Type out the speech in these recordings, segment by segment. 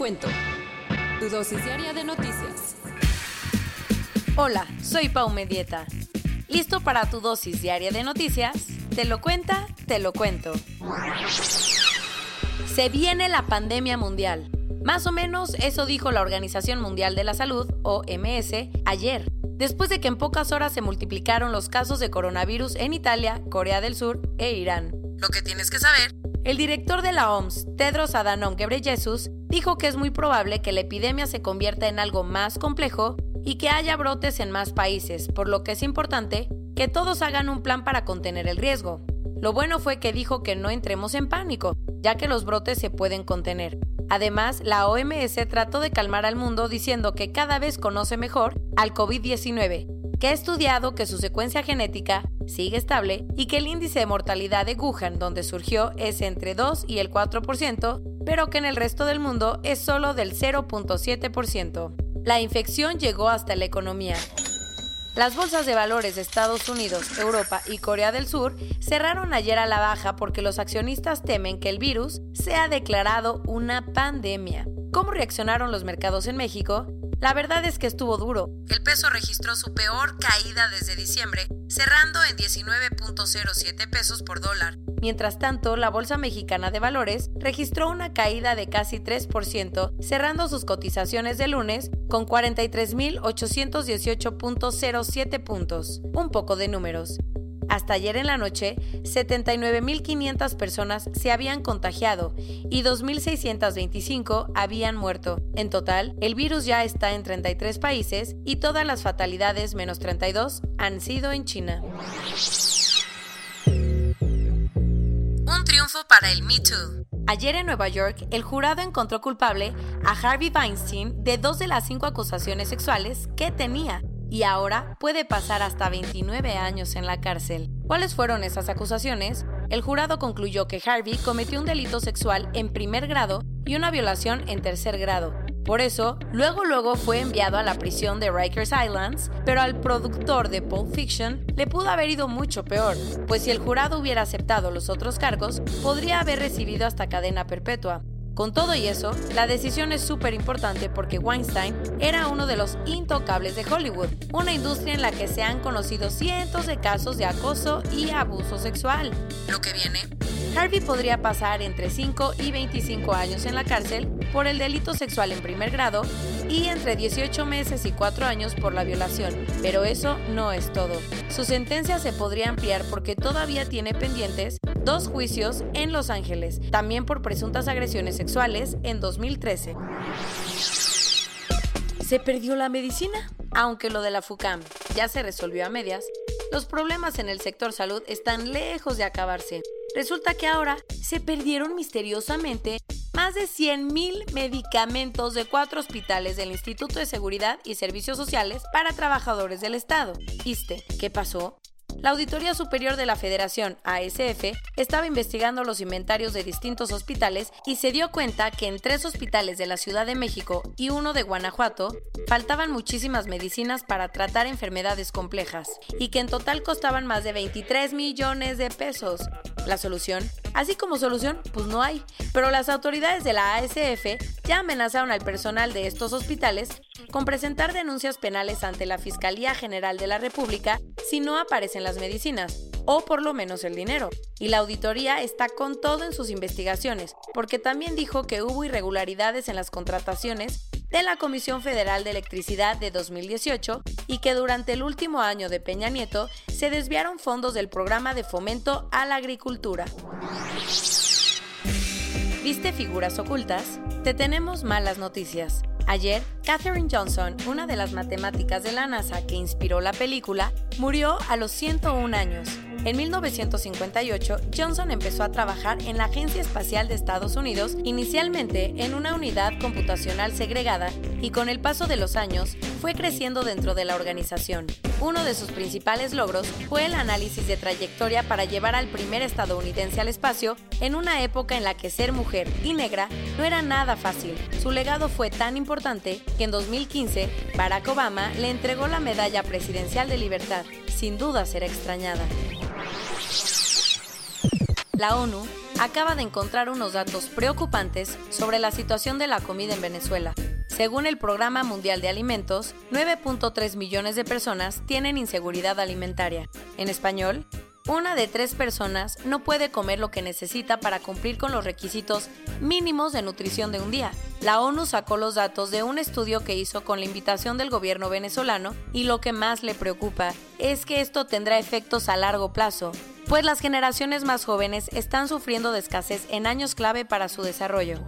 cuento. Tu dosis diaria de noticias. Hola, soy Pau Medieta. ¿Listo para tu dosis diaria de noticias? Te lo cuenta, te lo cuento. Se viene la pandemia mundial. Más o menos eso dijo la Organización Mundial de la Salud, OMS, ayer, después de que en pocas horas se multiplicaron los casos de coronavirus en Italia, Corea del Sur e Irán. Lo que tienes que saber. El director de la OMS, Tedros Adhanom Ghebreyesus, dijo que es muy probable que la epidemia se convierta en algo más complejo y que haya brotes en más países, por lo que es importante que todos hagan un plan para contener el riesgo. Lo bueno fue que dijo que no entremos en pánico, ya que los brotes se pueden contener. Además, la OMS trató de calmar al mundo diciendo que cada vez conoce mejor al COVID-19, que ha estudiado que su secuencia genética sigue estable y que el índice de mortalidad de Wuhan, donde surgió, es entre 2 y el 4%, pero que en el resto del mundo es solo del 0.7%. La infección llegó hasta la economía. Las bolsas de valores de Estados Unidos, Europa y Corea del Sur cerraron ayer a la baja porque los accionistas temen que el virus sea declarado una pandemia. ¿Cómo reaccionaron los mercados en México? La verdad es que estuvo duro. El peso registró su peor caída desde diciembre, cerrando en 19.07 pesos por dólar. Mientras tanto, la Bolsa Mexicana de Valores registró una caída de casi 3%, cerrando sus cotizaciones de lunes con 43.818.07 puntos. Un poco de números. Hasta ayer en la noche, 79.500 personas se habían contagiado y 2.625 habían muerto. En total, el virus ya está en 33 países y todas las fatalidades menos 32 han sido en China. Un triunfo para el Me Too. Ayer en Nueva York, el jurado encontró culpable a Harvey Weinstein de dos de las cinco acusaciones sexuales que tenía y ahora puede pasar hasta 29 años en la cárcel. ¿Cuáles fueron esas acusaciones? El jurado concluyó que Harvey cometió un delito sexual en primer grado y una violación en tercer grado. Por eso, luego luego fue enviado a la prisión de Rikers Islands, pero al productor de Pulp Fiction le pudo haber ido mucho peor, pues si el jurado hubiera aceptado los otros cargos, podría haber recibido hasta cadena perpetua. Con todo y eso, la decisión es súper importante porque Weinstein era uno de los intocables de Hollywood, una industria en la que se han conocido cientos de casos de acoso y abuso sexual. Lo que viene, Harvey podría pasar entre 5 y 25 años en la cárcel por el delito sexual en primer grado y entre 18 meses y 4 años por la violación. Pero eso no es todo. Su sentencia se podría ampliar porque todavía tiene pendientes dos juicios en Los Ángeles, también por presuntas agresiones sexuales en 2013. ¿Se perdió la medicina? Aunque lo de la FUCAM ya se resolvió a medias, los problemas en el sector salud están lejos de acabarse. Resulta que ahora se perdieron misteriosamente más de 100.000 medicamentos de cuatro hospitales del Instituto de Seguridad y Servicios Sociales para Trabajadores del Estado. ¿Iste? ¿Qué pasó? La Auditoría Superior de la Federación, ASF, estaba investigando los inventarios de distintos hospitales y se dio cuenta que en tres hospitales de la Ciudad de México y uno de Guanajuato faltaban muchísimas medicinas para tratar enfermedades complejas y que en total costaban más de 23 millones de pesos. La solución, así como solución, pues no hay, pero las autoridades de la ASF ya amenazaron al personal de estos hospitales con presentar denuncias penales ante la Fiscalía General de la República si no aparecen las medicinas, o por lo menos el dinero. Y la auditoría está con todo en sus investigaciones, porque también dijo que hubo irregularidades en las contrataciones de la Comisión Federal de Electricidad de 2018 y que durante el último año de Peña Nieto se desviaron fondos del programa de fomento a la agricultura. ¿Viste figuras ocultas? Te tenemos malas noticias. Ayer, Katherine Johnson, una de las matemáticas de la NASA que inspiró la película, murió a los 101 años. En 1958, Johnson empezó a trabajar en la Agencia Espacial de Estados Unidos, inicialmente en una unidad computacional segregada, y con el paso de los años fue creciendo dentro de la organización. Uno de sus principales logros fue el análisis de trayectoria para llevar al primer estadounidense al espacio en una época en la que ser mujer y negra no era nada fácil. Su legado fue tan importante que en 2015 Barack Obama le entregó la Medalla Presidencial de Libertad. Sin duda será extrañada. La ONU acaba de encontrar unos datos preocupantes sobre la situación de la comida en Venezuela. Según el Programa Mundial de Alimentos, 9.3 millones de personas tienen inseguridad alimentaria. En español, una de tres personas no puede comer lo que necesita para cumplir con los requisitos mínimos de nutrición de un día. La ONU sacó los datos de un estudio que hizo con la invitación del gobierno venezolano y lo que más le preocupa es que esto tendrá efectos a largo plazo, pues las generaciones más jóvenes están sufriendo de escasez en años clave para su desarrollo.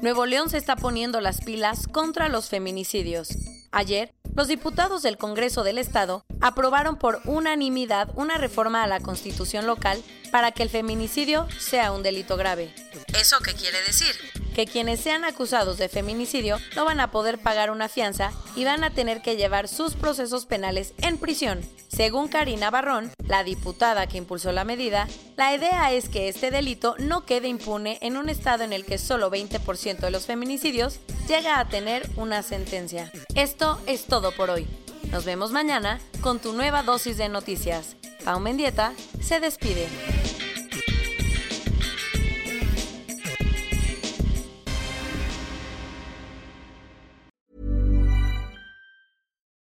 Nuevo León se está poniendo las pilas contra los feminicidios. Ayer, los diputados del Congreso del Estado aprobaron por unanimidad una reforma a la Constitución local para que el feminicidio sea un delito grave. ¿Eso qué quiere decir? Que quienes sean acusados de feminicidio no van a poder pagar una fianza y van a tener que llevar sus procesos penales en prisión. Según Karina Barrón, la diputada que impulsó la medida, la idea es que este delito no quede impune en un estado en el que solo 20% de los feminicidios llega a tener una sentencia. Esto es todo por hoy. Nos vemos mañana con tu nueva dosis de noticias. Pau Mendieta se despide.